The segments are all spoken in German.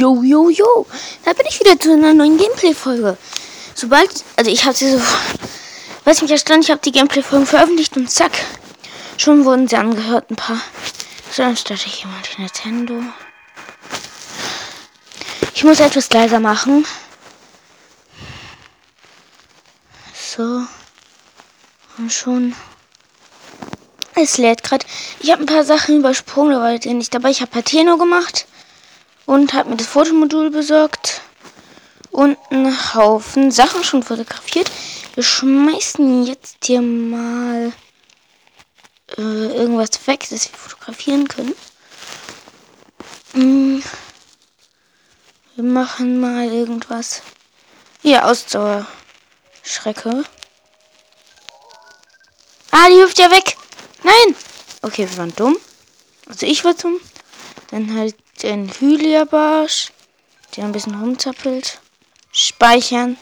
Yo, yo, yo. Da bin ich wieder zu einer neuen Gameplay-Folge. Sobald, also ich habe sie so, weiß mich erstaunt, ich habe die Gameplay-Folgen veröffentlicht und zack, schon wurden sie angehört, ein paar. So, dann starte ich hier mal die Nintendo. Ich muss etwas leiser machen. So. Und schon. Es lädt gerade. Ich habe ein paar Sachen übersprungen, da war ich nicht dabei. Ich habe Pateno gemacht und habe mir das Fotomodul besorgt und einen Haufen Sachen schon fotografiert. Wir schmeißen jetzt hier mal äh, irgendwas weg, das wir fotografieren können. Hm. Wir machen mal irgendwas. Hier, Ausdauerschrecke. Ah, die hüpft ja weg. Nein. Okay, wir waren dumm. Also ich war dumm. Dann halt den Hylia-Barsch, der ein bisschen rumzappelt. Speichern.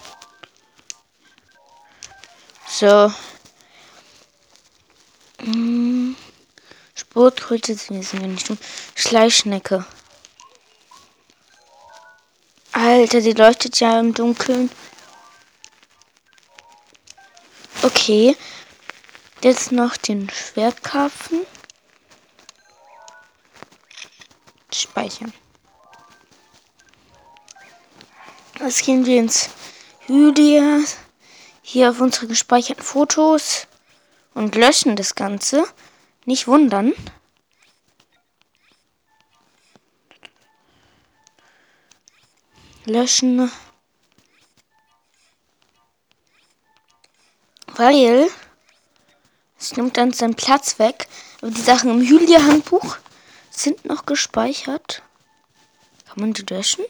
So. Hm. Sportkröte sind wir nicht dumm. Schleischnecke. Alter, die leuchtet ja im Dunkeln. Okay. Jetzt noch den Schwertkarpfen. Speichern. Jetzt gehen wir ins Hylia. Hier auf unsere gespeicherten Fotos. Und löschen das Ganze. Nicht wundern. Löschen. Weil es nimmt dann seinen Platz weg. Aber die Sachen im Julia-Handbuch sind noch gespeichert. Kann man die löschen?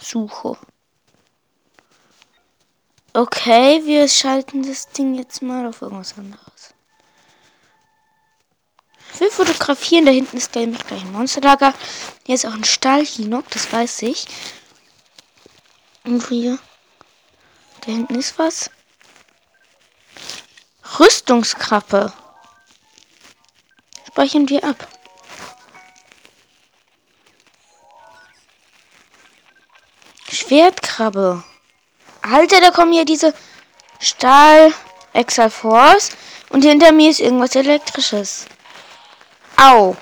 Suche. Okay, wir schalten das Ding jetzt mal auf irgendwas anderes. Wir fotografieren. Da hinten ist gleich, gleich ein Monsterlager. Hier ist auch ein Stahlhinok, das weiß ich. Und hier. Da hinten ist was. Rüstungskrappe speichern wir ab. Schwertkrabbe. Alter, da kommen hier diese Stahl Exalforce und hinter mir ist irgendwas elektrisches. Au.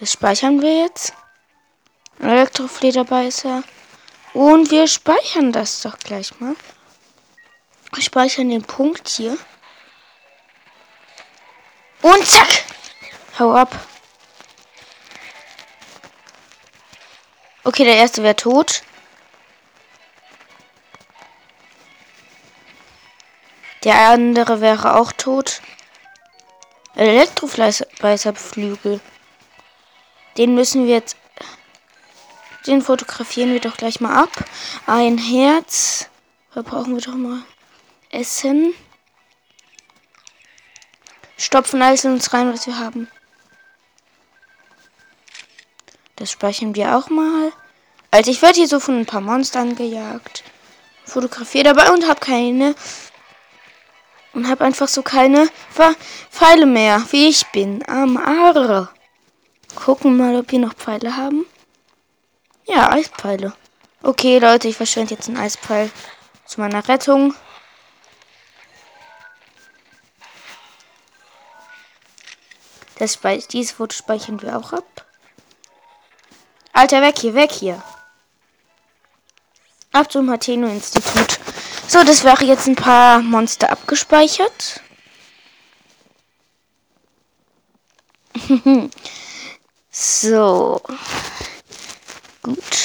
Das speichern wir jetzt. Elektroflederbeißer. Und wir speichern das doch gleich mal. Wir speichern den Punkt hier. Und zack. Hau ab. Okay, der erste wäre tot. Der andere wäre auch tot. Elektrofleißerflügel. Den müssen wir jetzt. Den fotografieren wir doch gleich mal ab. Ein Herz. Da brauchen wir doch mal Essen. Stopfen alles in uns rein, was wir haben. Das speichern wir auch mal. Also ich werde hier so von ein paar Monstern gejagt. Fotografiere dabei und habe keine. Und habe einfach so keine Pfeile mehr, wie ich bin. Am Arre. Gucken mal, ob wir noch Pfeile haben. Ja, Eispfeile. Okay, Leute, ich verschwende jetzt einen Eispfeil zu meiner Rettung. Das dieses Foto speichern wir auch ab. Alter, weg hier, weg hier. Ab zum Hateno-Institut. So, das wäre jetzt ein paar Monster abgespeichert. so. Gut.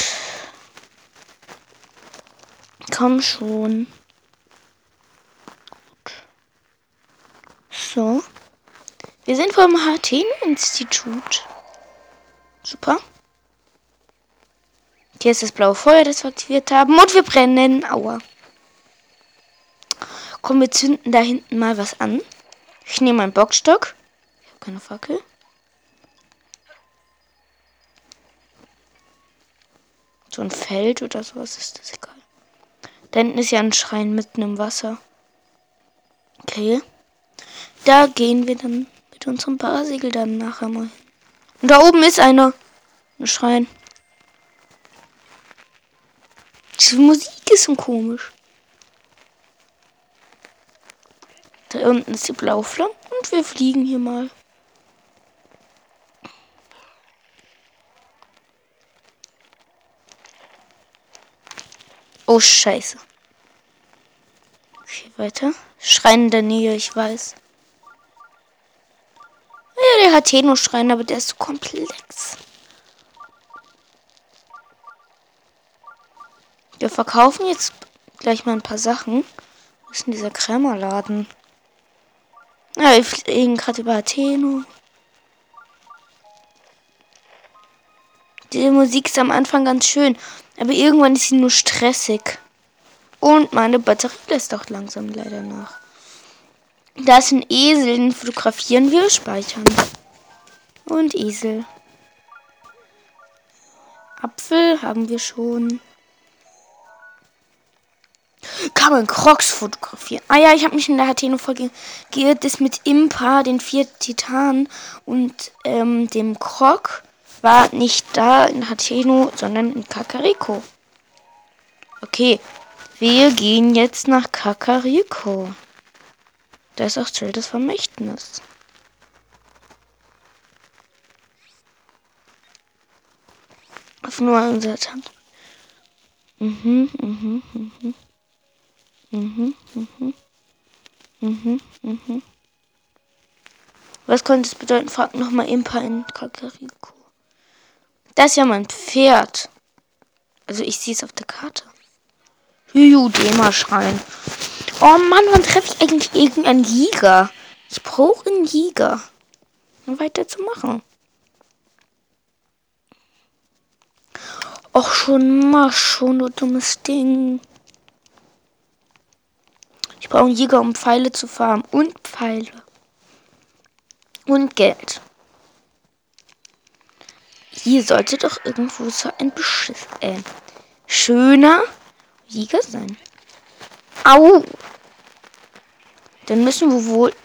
Komm schon. Gut. So. Wir sind vom HT-Institut. Super. Hier ist das blaue Feuer, das wir aktiviert haben. Und wir brennen. Aua. Komm, wir zünden da hinten mal was an. Ich nehme meinen Bockstock. Ich habe keine Fackel. So ein Feld oder sowas ist das egal. Da hinten ist ja ein Schrein mitten im Wasser. Okay. Da gehen wir dann mit unserem dann nachher mal. Und da oben ist einer. Ein Schrein. Die Musik ist so komisch. Da unten ist die Blauflamme und wir fliegen hier mal. Oh, scheiße. Okay, weiter. Schrein in der Nähe, ich weiß. Ja, der hat hier nur Schrein, aber der ist so komplex. Wir verkaufen jetzt gleich mal ein paar Sachen. Wo ist denn dieser Krämerladen? Ja, wir fliegen gerade über Atheno. Die Musik ist am Anfang ganz schön, aber irgendwann ist sie nur stressig. Und meine Batterie lässt auch langsam leider nach. Da ist ein Esel, den fotografieren wir, speichern. Und Esel. Apfel haben wir schon. Kann man Crocs fotografieren? Ah ja, ich habe mich in der Hateno-Folge geirrt, das mit Impa, den vier Titanen und ähm, dem Croc war nicht da in Hateno, sondern in Kakariko. Okay, wir gehen jetzt nach Kakariko. Da ist auch Schild des Vermächtnis. Auf nur unser Hand. Mhm, mhm, mhm. Mhm, mhm. Mhm, mhm. Was könnte es bedeuten? Frag nochmal Impa in Kakariko. Das ist ja mein Pferd. Also ich sehe es auf der Karte. Hyudema-Schrein. Oh Mann, wann treffe ich eigentlich irgendeinen Jäger? Ich brauche einen Jäger. Um weiterzumachen. Och, schon mal schon, du dummes Ding. Ich brauche einen Jäger, um Pfeile zu farmen. Und Pfeile. Und Geld. Hier sollte doch irgendwo so ein Beschiss, äh, schöner Jäger sein. Au! Dann müssen wir wohl...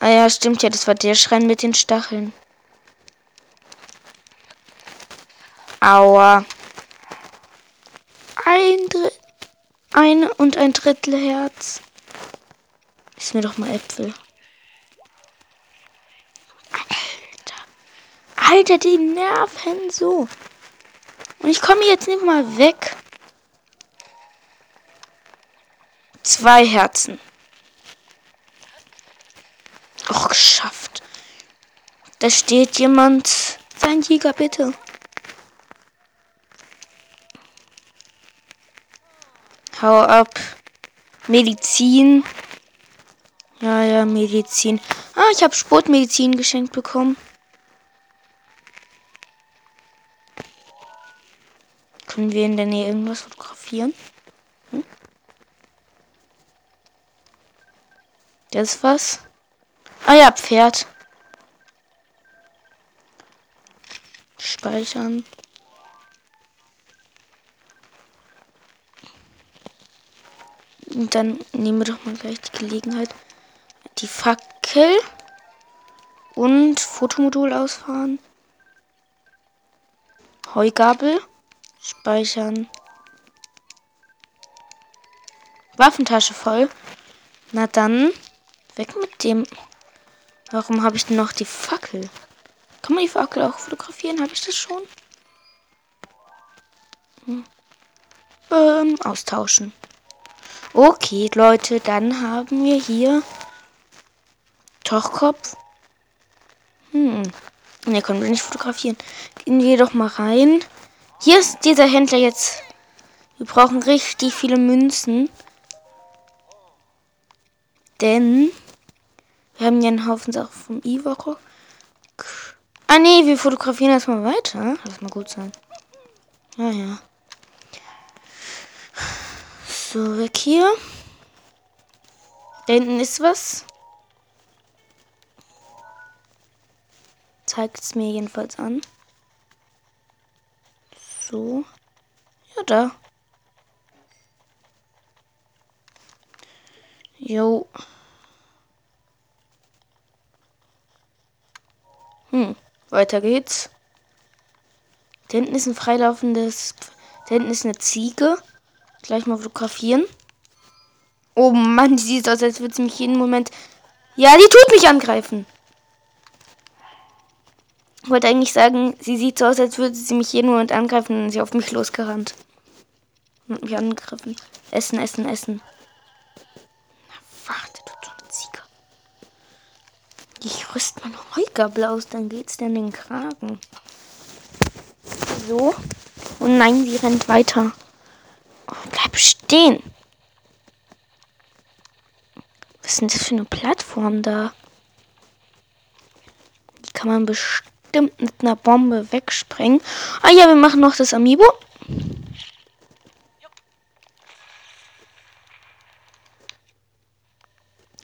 Ah ja, stimmt ja, das war der Schrein mit den Stacheln. Aua. Ein Drittel. Ein und ein Drittel Herz. Ist mir doch mal Äpfel. Alter. Alter, die nerven so. Und ich komme jetzt nicht mal weg. Zwei Herzen. Och, geschafft. Da steht jemand. Sein Jäger, bitte. Hau ab. Medizin. Ja, ja, Medizin. Ah, ich habe Sportmedizin geschenkt bekommen. Können wir in der Nähe irgendwas fotografieren? Hm? Das ist was? Ah ja, Pferd. Speichern. Und dann nehmen wir doch mal gleich die Gelegenheit. Die Fackel und Fotomodul ausfahren. Heugabel. Speichern. Waffentasche voll. Na dann, weg mit dem. Warum habe ich denn noch die Fackel? Kann man die Fackel auch fotografieren? Habe ich das schon? Hm. Ähm, austauschen. Okay, Leute, dann haben wir hier Tochkopf. Hm. Ne, können wir nicht fotografieren. Gehen wir doch mal rein. Hier ist dieser Händler jetzt. Wir brauchen richtig viele Münzen. Denn wir haben ja einen Haufen Sachen vom Iwaro. Nee, wir fotografieren erstmal weiter. Lass mal gut sein. Ja, ja. So, weg hier. Da hinten ist was. Zeigt es mir jedenfalls an. So. Ja, da. Jo. Hm. Weiter geht's. Da hinten ist ein freilaufendes. Da hinten ist eine Ziege. Gleich mal fotografieren. Oh Mann, die sieht aus, als würde sie mich jeden Moment. Ja, die tut mich angreifen. Ich wollte eigentlich sagen, sie sieht so aus, als würde sie mich jeden Moment angreifen und sie auf mich losgerannt. Und mich angegriffen. Essen, essen, essen. Ich rüst mein Heugabel aus, dann geht's dir in den Kragen. So. Und oh nein, sie rennt weiter. Oh, bleib stehen. Was ist denn das für eine Plattform da? Die kann man bestimmt mit einer Bombe wegsprengen. Ah ja, wir machen noch das Amiibo.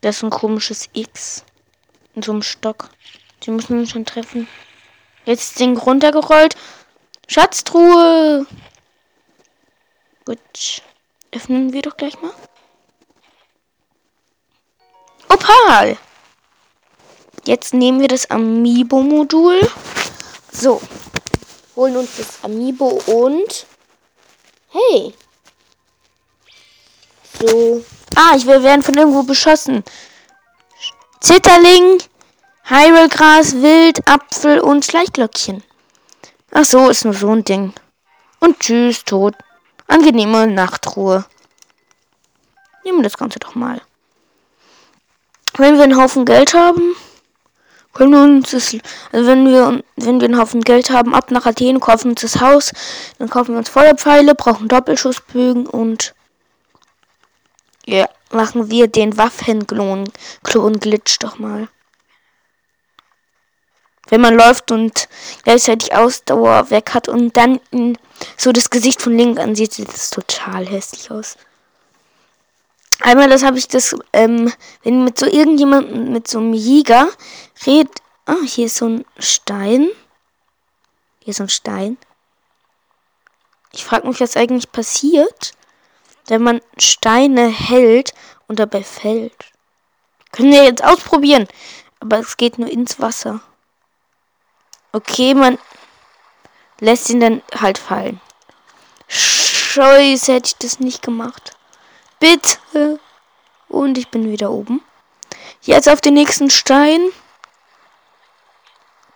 Das ist ein komisches X. In so einem Stock. Die müssen wir schon treffen. Jetzt ist Ding runtergerollt. Schatztruhe. Gut. Öffnen wir doch gleich mal. Opal. Jetzt nehmen wir das Amiibo-Modul. So. Holen uns das Amiibo und. Hey. So. Ah, ich werden von irgendwo beschossen. Zitterling, Hyrule-Gras, Wild, Apfel und Schleichglöckchen. Ach so, ist nur so ein Ding. Und tschüss, tot. Angenehme Nachtruhe. Nehmen wir das Ganze doch mal. Wenn wir einen Haufen Geld haben, können wir uns das, also wenn wir, wenn wir einen Haufen Geld haben, ab nach Athen, kaufen uns das Haus, dann kaufen wir uns Feuerpfeile, brauchen Doppelschussbögen und ja, machen wir den Waffenklon Klon Glitch doch mal. Wenn man läuft und gleichzeitig Ausdauer weg hat und dann so das Gesicht von Link ansieht, sieht das total hässlich aus. Einmal, das habe ich das, ähm, wenn mit so irgendjemandem, mit so einem Jäger redet. Ah, hier ist so ein Stein. Hier ist so ein Stein. Ich frage mich, was eigentlich passiert, wenn man Steine hält und dabei fällt. Können wir jetzt ausprobieren. Aber es geht nur ins Wasser. Okay, man lässt ihn dann halt fallen. Scheiße, hätte ich das nicht gemacht. Bitte. Und ich bin wieder oben. Jetzt auf den nächsten Stein.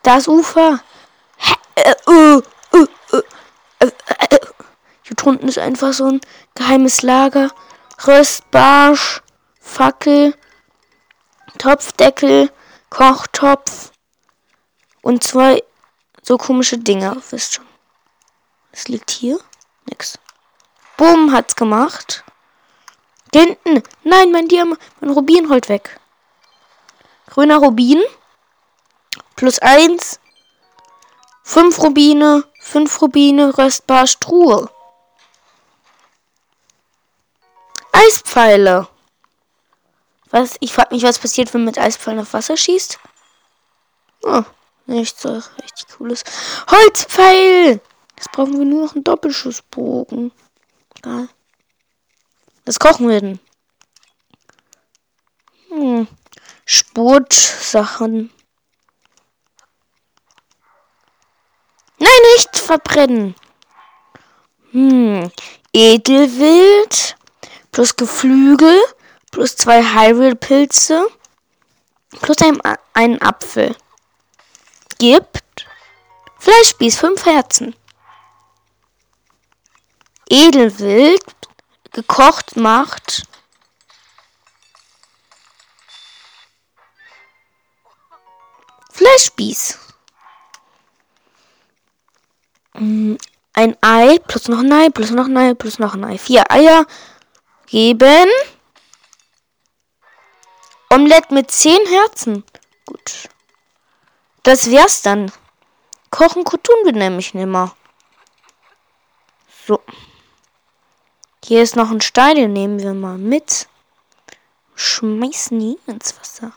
Das Ufer. Hier drunten ist einfach so ein geheimes Lager. Röstbarsch, Fackel, Topfdeckel, Kochtopf und zwei so komische Dinger. Wisst schon. Was liegt hier? Nix. Bumm hat's gemacht. Hinten. Nein, mein Diamant. Mein Rubin rollt weg. Grüner Rubin. Plus eins. Fünf Rubine. Fünf Rubine. Röstbar Struhe. Eispfeile. Was? Ich frage mich, was passiert, wenn man mit Eispfeilen auf Wasser schießt. Oh, nichts so richtig cooles. Holzpfeil! Jetzt brauchen wir nur noch einen Doppelschussbogen. Egal. Was kochen wir denn? Hm. Sportsachen. Nein, nicht verbrennen. Hm. Edelwild plus Geflügel plus zwei Hyrule-Pilze plus ein, einen Apfel. Gibt Fleischspieß, fünf Herzen. Edelwild gekocht macht. Fleischspieß. Mm, ein Ei plus noch ein Ei plus noch ein Ei plus noch ein Ei. Vier Eier geben. Omelette mit zehn Herzen. Gut. Das wär's dann. Kochen tun wir nämlich nimmer. So. Hier ist noch ein Stein, den nehmen wir mal mit. Schmeißen ihn ins Wasser.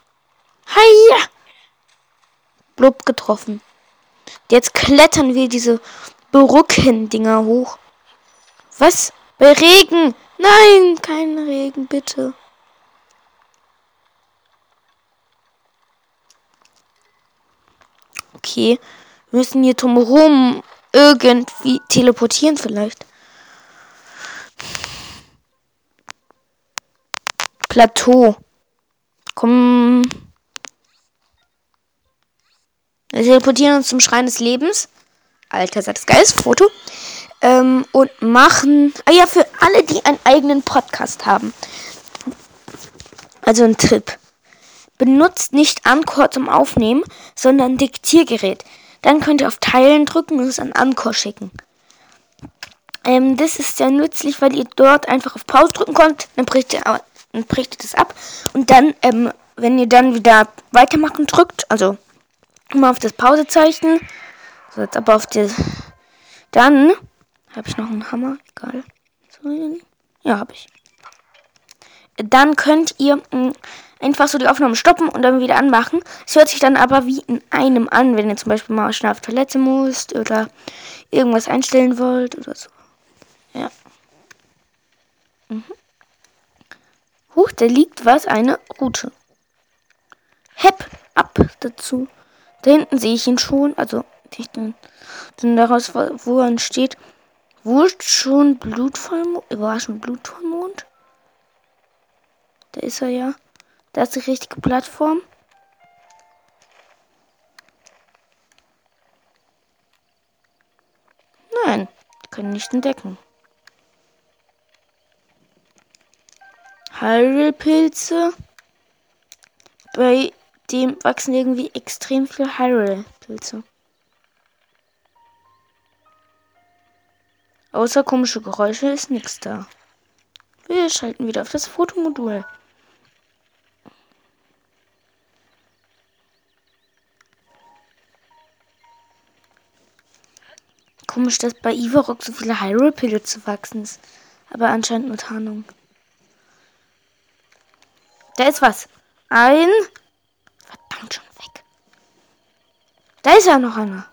Heia! Blub getroffen. Jetzt klettern wir diese Brückendinger hoch. Was? Bei Regen? Nein, kein Regen, bitte. Okay. Wir müssen hier drumherum irgendwie teleportieren vielleicht. Plateau. Komm. Wir teleportieren uns zum Schrein des Lebens. Alter, das geiles Foto. Ähm, und machen. Ah ja, für alle, die einen eigenen Podcast haben. Also ein Trip. Benutzt nicht Anchor zum Aufnehmen, sondern Diktiergerät. Dann könnt ihr auf Teilen drücken und es an Anchor schicken. Ähm, das ist sehr nützlich, weil ihr dort einfach auf Pause drücken könnt, dann bricht ihr, dann bricht ihr das ab. Und dann, ähm, wenn ihr dann wieder weitermachen drückt, also immer auf das Pausezeichen, so jetzt aber auf das, dann habe ich noch einen Hammer, egal. Ja, habe ich. Dann könnt ihr mh, mm, einfach so die Aufnahme stoppen und dann wieder anmachen. Es hört sich dann aber wie in einem an, wenn ihr zum Beispiel mal schnell auf Toilette musst oder irgendwas einstellen wollt oder so. Ja. Mhm. Huch, da liegt was, eine Route. Hepp, ab dazu. Da hinten sehe ich ihn schon, also nicht den, denn daraus, wo er steht, wo schon Blutvollmond, schon Blutvollmond? Da ist er ja. Da ist die richtige Plattform. Nein, können nicht entdecken. Hyrule-Pilze. Bei dem wachsen irgendwie extrem viele Hyrule-Pilze. Außer komische Geräusche ist nichts da. Wir schalten wieder auf das Fotomodul. Komisch, dass bei Ivarok so viele Hyrule-Pilze wachsen ist. Aber anscheinend nur Tarnung. Da ist was. Ein. Verdammt schon weg. Da ist ja noch einer.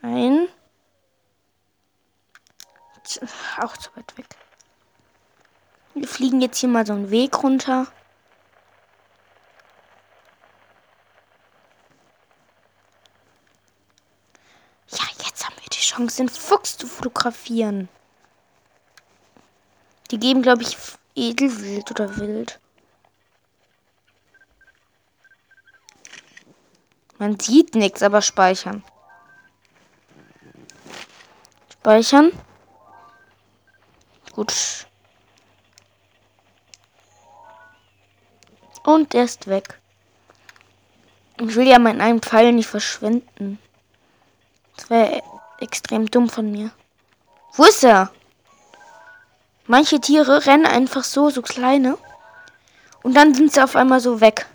Ein. Auch zu weit weg. Wir fliegen jetzt hier mal so einen Weg runter. Chance, den Fuchs zu fotografieren. Die geben, glaube ich, Edelwild oder Wild. Man sieht nichts, aber speichern. Speichern. Gut. Und er ist weg. Ich will ja meinen einen Pfeil nicht verschwenden. Das wäre extrem dumm von mir. Wo ist er? Manche Tiere rennen einfach so, so kleine. Und dann sind sie auf einmal so weg.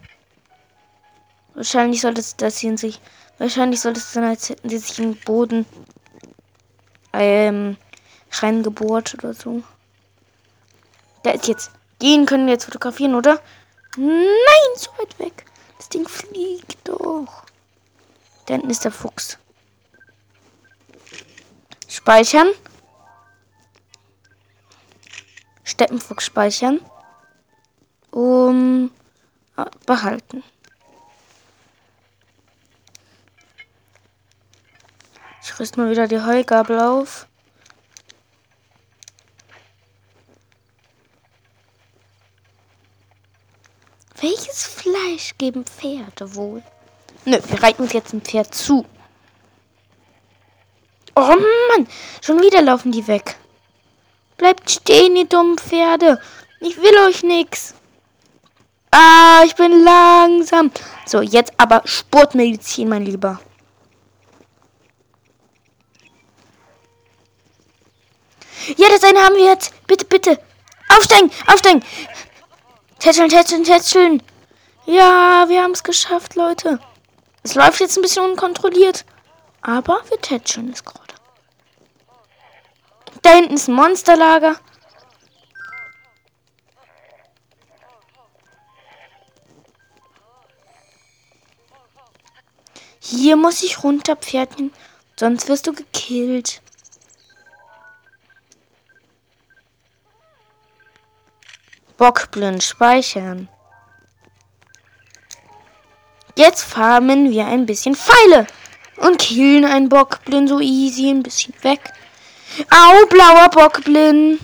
Wahrscheinlich sollte es das hier in sich. Wahrscheinlich sollte es dann, als hätten sie sich im Boden ähm, reingebohrt oder so. Da ist jetzt. Den können wir jetzt fotografieren, oder? Nein, so weit weg. Das Ding fliegt doch. Da hinten ist der Fuchs. Speichern. Steppenfuchs speichern. Um ah, behalten. Ich rüste mal wieder die Heugabel auf. Welches Fleisch geben Pferde wohl? Nö, wir reiten uns jetzt ein Pferd zu. Oh Mann, schon wieder laufen die weg. Bleibt stehen, ihr dummen Pferde. Ich will euch nix. Ah, ich bin langsam. So, jetzt aber Sportmedizin, mein Lieber. Ja, das eine haben wir jetzt. Bitte, bitte. Aufsteigen, aufsteigen. Tätscheln, tätscheln, tätscheln. Ja, wir haben es geschafft, Leute. Es läuft jetzt ein bisschen unkontrolliert. Aber wir tätscheln es gerade. Da hinten ist ein Monsterlager. Hier muss ich runter, Pferdchen. Sonst wirst du gekillt. Bockblind speichern. Jetzt farmen wir ein bisschen Pfeile. Und killen einen Bockblin so easy. Ein bisschen weg. Au, blauer Bockblin.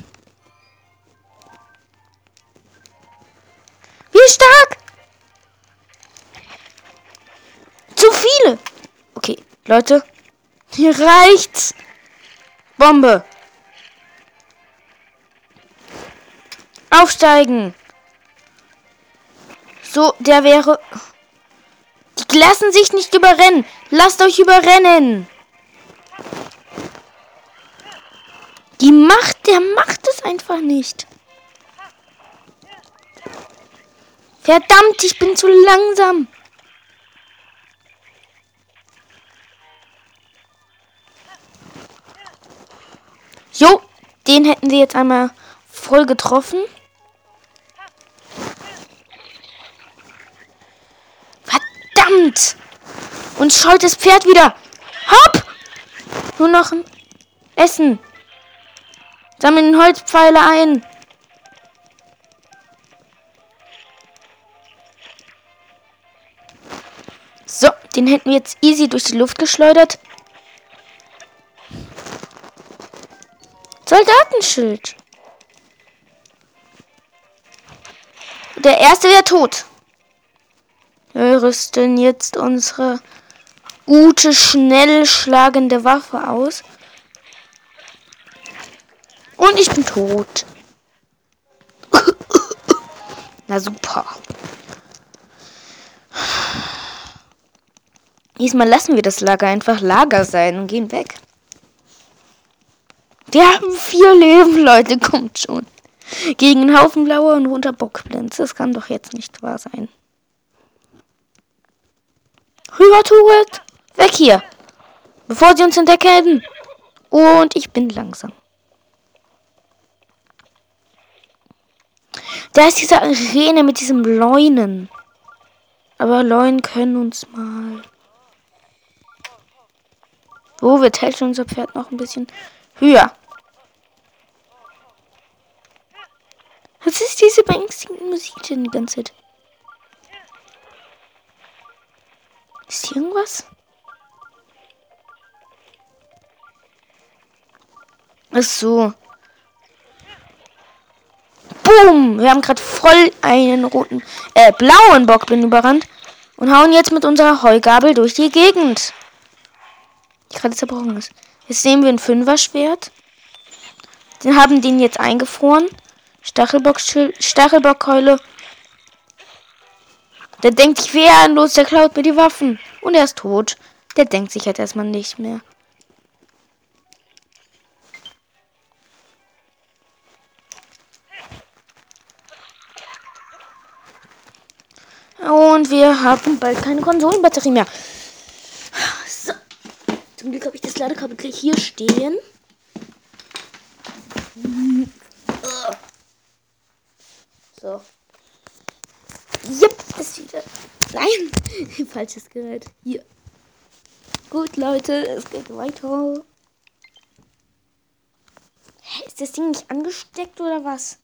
Wie stark? Zu viele. Okay, Leute. Hier reicht's. Bombe. Aufsteigen. So, der wäre... Die lassen sich nicht überrennen. Lasst euch überrennen. Macht, der macht es einfach nicht. Verdammt, ich bin zu langsam. Jo, den hätten sie jetzt einmal voll getroffen. Verdammt! Und scheut das Pferd wieder. Hopp! Nur noch ein Essen. Sammeln Holzpfeile ein. So, den hätten wir jetzt easy durch die Luft geschleudert. Soldatenschild. Der erste wäre tot. Wir rüsten jetzt unsere gute, schnell schlagende Waffe aus. Und ich bin tot. Na super. Diesmal lassen wir das Lager einfach Lager sein und gehen weg. Wir haben vier Leben, Leute, kommt schon. Gegen einen Haufen blauer und runter Bockblins. Das kann doch jetzt nicht wahr sein. Rüber, Turret! Weg hier! Bevor sie uns entdecken. Und ich bin langsam. Da ist diese Arena mit diesem Leunen. Aber Leunen können uns mal. Oh, wir tälten unser Pferd noch ein bisschen höher. Was ist diese beängstigende Musik denn die ganze Zeit? Ist hier irgendwas? Ach so. Boom! Wir haben gerade voll einen roten, äh, blauen Bockblind überrannt und hauen jetzt mit unserer Heugabel durch die Gegend. Die gerade zerbrochen ist. Jetzt sehen wir ein Fünfer-Schwert. Den haben den jetzt eingefroren. Stachelbock Stachelbockkeule. Der denkt sich wehrlos, der klaut mir die Waffen. Und er ist tot. Der denkt sich halt erstmal nicht mehr. Und wir haben bald keine Konsolenbatterie mehr. So. Zum Glück habe ich das Ladekabel gleich hier stehen. So. Jupp, ist wieder. Nein, falsches Gerät. Hier. Gut, Leute, es geht weiter. Hä, ist das Ding nicht angesteckt oder was?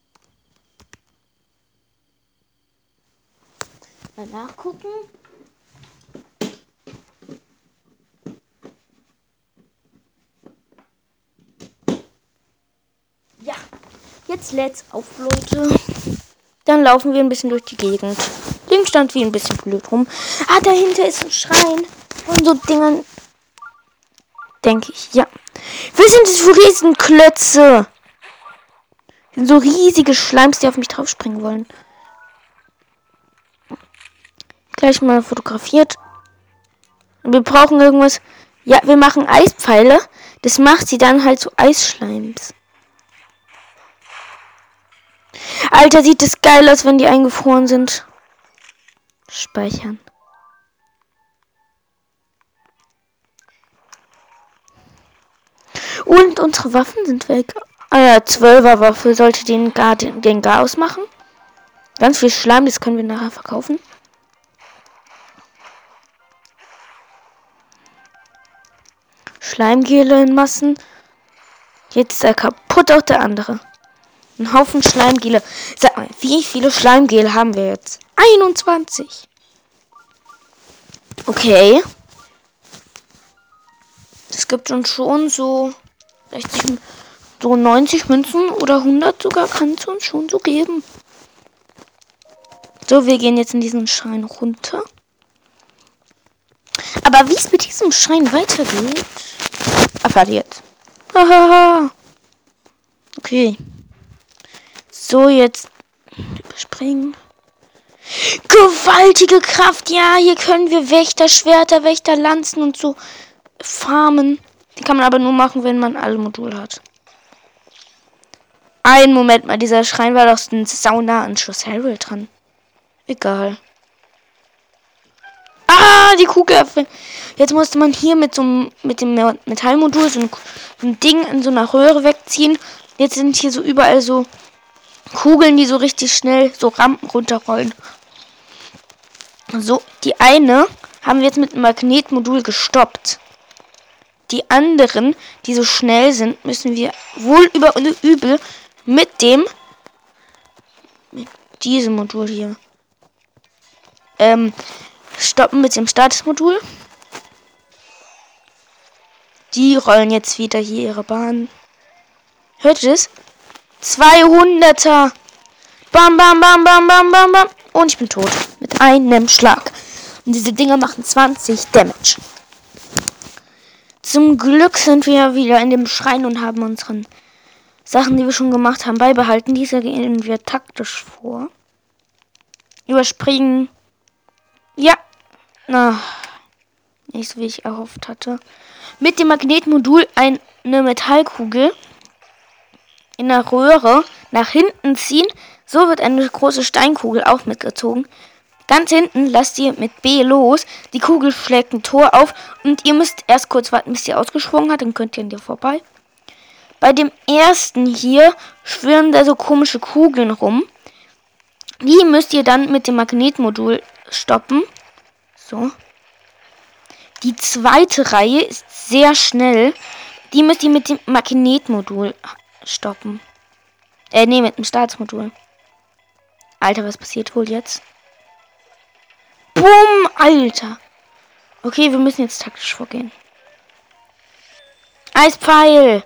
Mal nachgucken. Ja, jetzt lädt's auf, Leute. Dann laufen wir ein bisschen durch die Gegend. Ding stand wie ein bisschen blöd rum. Ah, dahinter ist ein Schrein von so Dingern. Denke ich, ja. Was sind das für Riesenklötze? So riesige Schleims, die auf mich drauf springen wollen. Gleich mal fotografiert. Wir brauchen irgendwas. Ja, wir machen Eispfeile. Das macht sie dann halt zu Eisschleims. Alter, sieht das geil aus, wenn die eingefroren sind. Speichern. Und unsere Waffen sind weg. Ah ja, 12er Waffe sollte den Gar, den, den Gar ausmachen. Ganz viel Schleim, das können wir nachher verkaufen. Schleimgele in Massen. Jetzt ist er kaputt, auch der andere. Ein Haufen Schleimgele. Sag mal, wie viele Schleimgele haben wir jetzt? 21. Okay. Es gibt schon schon so 60, so 90 Münzen oder 100 sogar kann es uns schon so geben. So, wir gehen jetzt in diesen Schein runter. Aber wie es mit diesem Schein weitergeht, ihr jetzt. Hahaha. okay. So, jetzt überspringen. Gewaltige Kraft. Ja, hier können wir Wächter, Schwerter, Wächter, Lanzen und so farmen. Die kann man aber nur machen, wenn man alle Module hat. Ein Moment mal, dieser Schrein war doch ein Sauna an Schloss Harold dran. Egal. Ah, die Kugel. Jetzt musste man hier mit so mit dem Metallmodul so ein, ein Ding in so einer Röhre wegziehen. Jetzt sind hier so überall so Kugeln, die so richtig schnell so Rampen runterrollen. So, die eine haben wir jetzt mit einem Magnetmodul gestoppt. Die anderen, die so schnell sind, müssen wir wohl über und übel mit dem mit diesem Modul hier ähm, stoppen mit dem Statusmodul. Die rollen jetzt wieder hier ihre Bahn. Hört ihr das? 200er. Bam, bam, bam, bam, bam, bam, bam. Und ich bin tot. Mit einem Schlag. Und diese Dinger machen 20 Damage. Zum Glück sind wir wieder in dem Schrein und haben unseren Sachen, die wir schon gemacht haben, beibehalten. Diese gehen wir taktisch vor. Überspringen. Ja. Na, nicht so wie ich erhofft hatte. Mit dem Magnetmodul eine Metallkugel in der Röhre nach hinten ziehen. So wird eine große Steinkugel auch mitgezogen. Ganz hinten lasst ihr mit B los. Die Kugel schlägt ein Tor auf und ihr müsst erst kurz warten, bis sie ausgeschwungen hat. Dann könnt ihr an dir vorbei. Bei dem ersten hier schwirren da so komische Kugeln rum. Die müsst ihr dann mit dem Magnetmodul stoppen. So. Die zweite Reihe ist sehr schnell. Die müsst ihr mit dem Magnetmodul stoppen. Äh, nee, mit dem Startmodul. Alter, was passiert wohl jetzt? Bumm, Alter. Okay, wir müssen jetzt taktisch vorgehen. Eispfeil.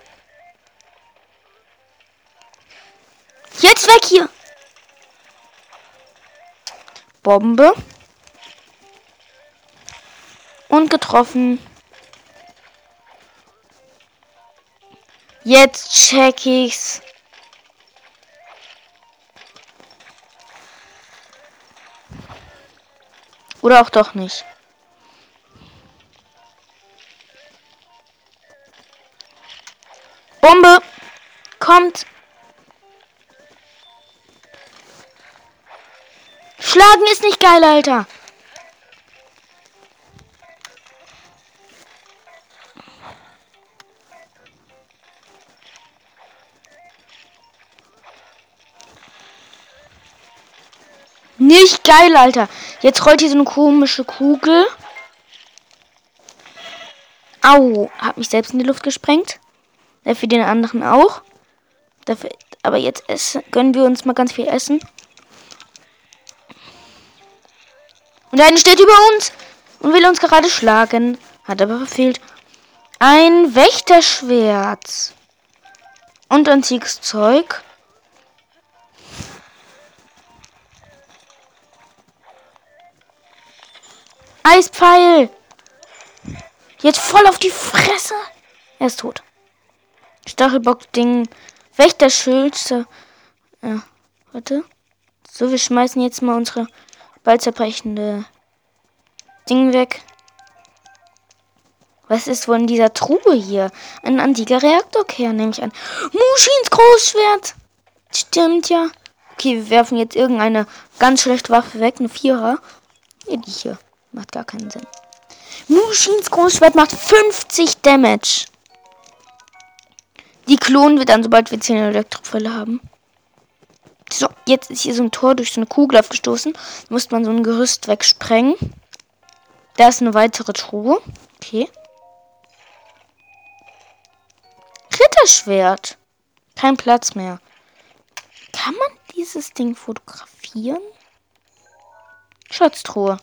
Jetzt weg hier. Bombe. Und getroffen. Jetzt check ich's. Oder auch doch nicht. Bombe kommt. Schlagen ist nicht geil, Alter. Nicht geil, Alter. Jetzt rollt hier so eine komische Kugel. Au, hat mich selbst in die Luft gesprengt. Dafür den anderen auch. Dafür, aber jetzt essen, gönnen wir uns mal ganz viel Essen. Und einer steht über uns und will uns gerade schlagen. Hat aber verfehlt. Ein Wächterschwert. Und antikes Zeug. Eispfeil. Jetzt voll auf die Fresse. Er ist tot. Stachelbock-Ding. Wächterschild. Ja, warte. So, wir schmeißen jetzt mal unsere bald zerbrechende Ding weg. Was ist wohl in dieser Truhe hier? Ein antiker Reaktorkern, nehme ich an. Muschins Großschwert. Stimmt ja. Okay, wir werfen jetzt irgendeine ganz schlechte Waffe weg. Eine Vierer. Ja, die hier. Macht gar keinen Sinn. Mushins Großschwert macht 50 Damage. Die klonen wir dann, sobald wir 10 Elektrofälle haben. So, jetzt ist hier so ein Tor durch so eine Kugel aufgestoßen. Da muss man so ein Gerüst wegsprengen. Da ist eine weitere Truhe. Okay. Ritterschwert. Kein Platz mehr. Kann man dieses Ding fotografieren? Schatztruhe.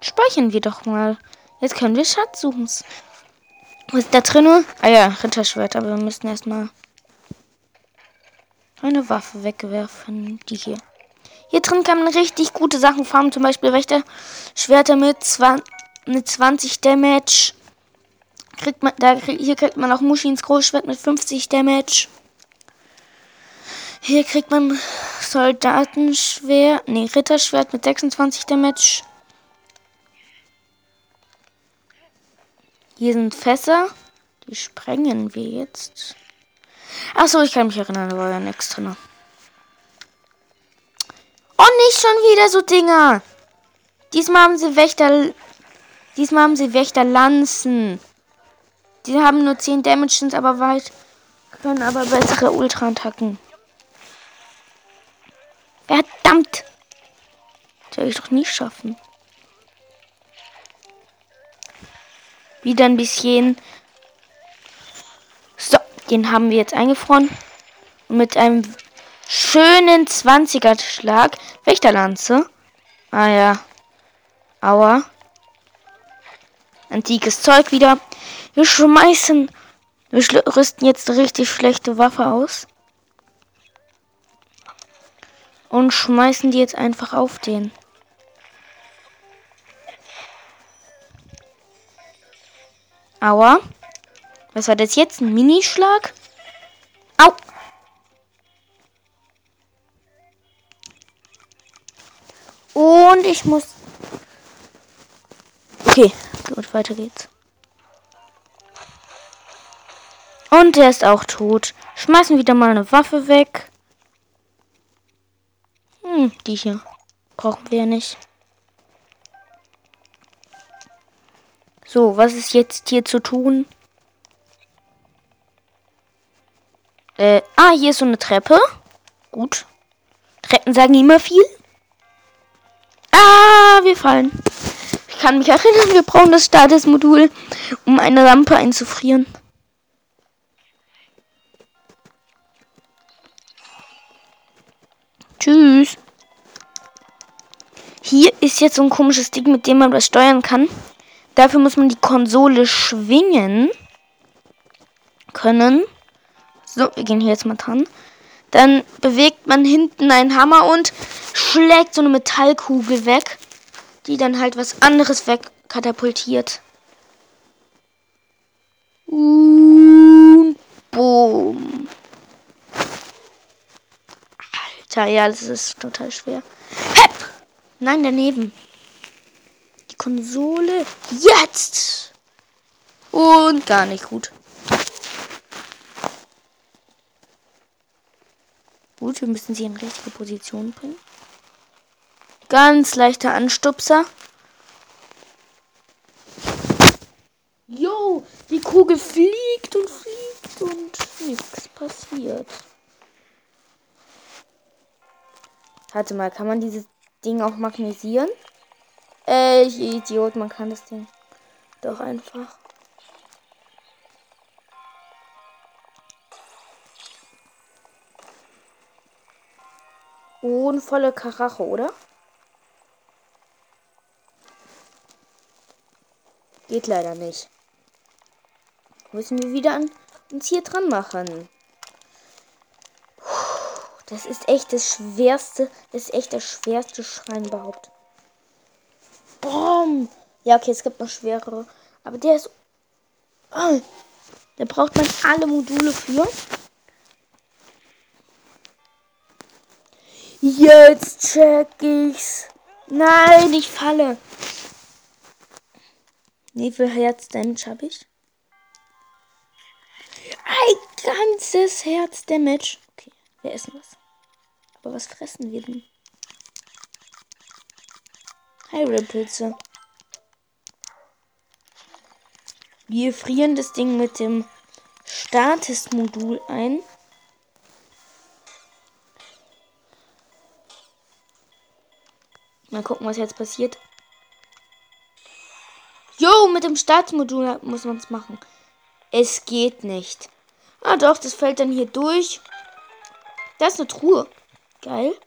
Speichern wir doch mal. Jetzt können wir Schatz suchen. Was ist da drin? Ah ja, Ritterschwert, aber wir müssen erstmal eine Waffe wegwerfen. Die hier. Hier drin kann man richtig gute Sachen farmen, zum Beispiel Wächterschwerter mit, 20, mit 20 Damage. Kriegt man, da, hier kriegt man auch Muschins Großschwert mit 50 Damage. Hier kriegt man Soldatenschwert, nee, Ritterschwert mit 26 Damage. Hier sind Fässer. Die sprengen wir jetzt. Achso, ich kann mich erinnern, da war ja nichts drin. Oh, nicht schon wieder so Dinger. Diesmal haben sie Wächter. Diesmal haben sie Wächterlanzen. Die haben nur 10 Damage, sind aber weit. Können aber bessere Ultra-Attacken. Verdammt! Das werde ich doch nie schaffen. Wieder ein bisschen. So, den haben wir jetzt eingefroren. Mit einem schönen 20er Schlag. Wächterlanze. Ah ja. Aua. Antikes Zeug wieder. Wir schmeißen. Wir rüsten jetzt eine richtig schlechte Waffe aus. Und schmeißen die jetzt einfach auf den. Aua. Was war das jetzt? Ein Minischlag? Au. Und ich muss. Okay, gut, weiter geht's. Und der ist auch tot. Schmeißen wieder mal eine Waffe weg. Hm, die hier. Brauchen wir ja nicht. So, was ist jetzt hier zu tun? Äh, ah, hier ist so eine Treppe. Gut. Treppen sagen immer viel. Ah, wir fallen. Ich kann mich erinnern, wir brauchen das Statusmodul, um eine Lampe einzufrieren. Tschüss. Hier ist jetzt so ein komisches Ding, mit dem man was steuern kann. Dafür muss man die Konsole schwingen können. So, wir gehen hier jetzt mal dran. Dann bewegt man hinten einen Hammer und schlägt so eine Metallkugel weg, die dann halt was anderes wegkatapultiert. Und boom. Alter, ja, das ist total schwer. Hep! Nein, daneben. Konsole. Jetzt! Und gar nicht gut. Gut, wir müssen sie in richtige Position bringen. Ganz leichter Anstupser. Jo, die Kugel fliegt und fliegt und nichts passiert. Warte mal, kann man dieses Ding auch magnetisieren? Äh, ich Idiot, man kann das Ding doch einfach. Und volle Karache, oder? Geht leider nicht. Müssen wir wieder an uns hier dran machen. Das ist echt das schwerste, das ist echt der schwerste Schrein überhaupt. Boom. Ja, okay, es gibt noch schwerere. Aber der ist. Oh, da braucht man alle Module für. Jetzt check ich's. Nein, ich falle. Wie viel Herz-Damage habe ich? Ein ganzes Herz-Damage. Okay, wir essen was. Aber was fressen wir denn? Pilze. Wir frieren das Ding mit dem Status-Modul ein. Mal gucken, was jetzt passiert. Jo, mit dem Startmodul muss man es machen. Es geht nicht. Ah doch, das fällt dann hier durch. Das ist eine Truhe. Geil.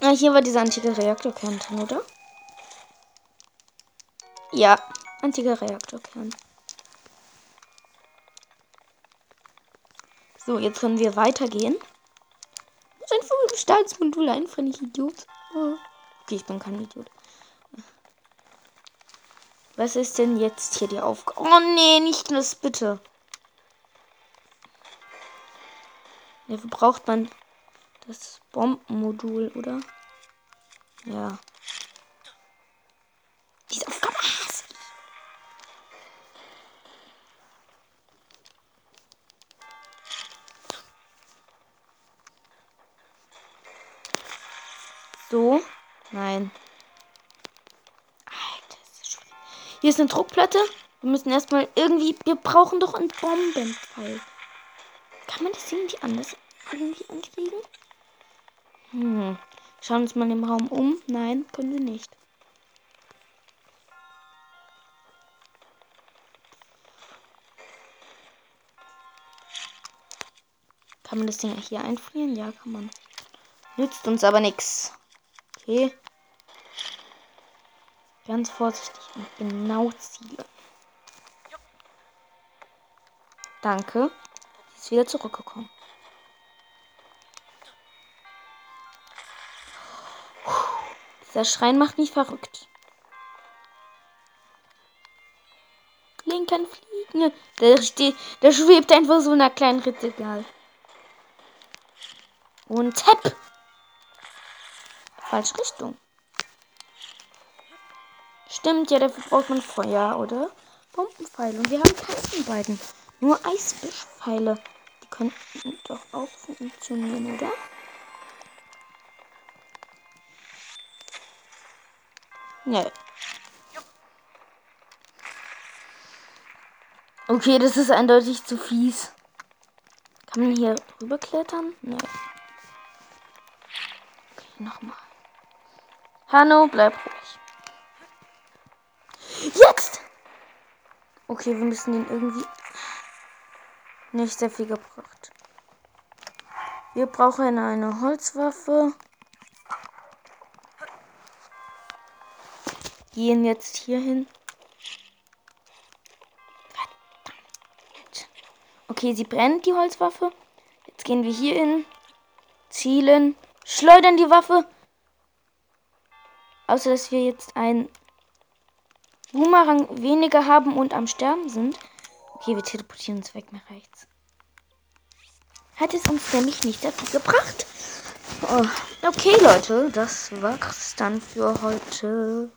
Ja, hier war dieser antike Reaktorkern drin, oder? Ja, antike Reaktorkern. So, jetzt können wir weitergehen. Das ist einfach ein Gestalt-Modul, einfach nicht Idiot. Ah. Okay, ich bin kein Idiot. Was ist denn jetzt hier die Aufgabe? Oh nee, nicht das bitte. Dafür braucht man das Bombenmodul, oder? Ja. Diese Aufgabe hasse ich. So. Nein. Alter, ist das schwer. Hier ist eine Druckplatte. Wir müssen erstmal irgendwie. Wir brauchen doch einen Bombenpfeil. Kann man das irgendwie anders irgendwie ankriegen? Hm. Schauen uns mal im Raum um. Nein, können wir nicht. Kann man das Ding hier einfrieren? Ja, kann man. Nützt uns aber nichts. Okay. Ganz vorsichtig und genau zielen. Danke. Sie ist wieder zurückgekommen. Dieser Schrein macht mich verrückt. Link kann fliegen. Der, steht, der schwebt einfach so in einer kleinen Ritze. Egal. Und Tap. Falsche Richtung. Stimmt, ja, dafür braucht man Feuer, oder? Bombenpfeile. Und wir haben keine beiden. Nur Eisbischpfeile. Die könnten doch auch funktionieren, oder? Nee. Okay, das ist eindeutig zu fies. Kann man hier rüberklettern? Nee. Okay, nochmal. Hanno, bleib ruhig. Jetzt! Okay, wir müssen ihn irgendwie nicht sehr viel gebracht. Wir brauchen eine Holzwaffe. Gehen jetzt hier hin. Okay, sie brennt die Holzwaffe. Jetzt gehen wir hier hin. Zielen. Schleudern die Waffe. Außer dass wir jetzt ein Boomerang weniger haben und am Sterben sind. Okay, wir teleportieren uns weg nach rechts. Hat es uns nämlich nicht dazu gebracht. Oh, okay, Leute, das war's dann für heute.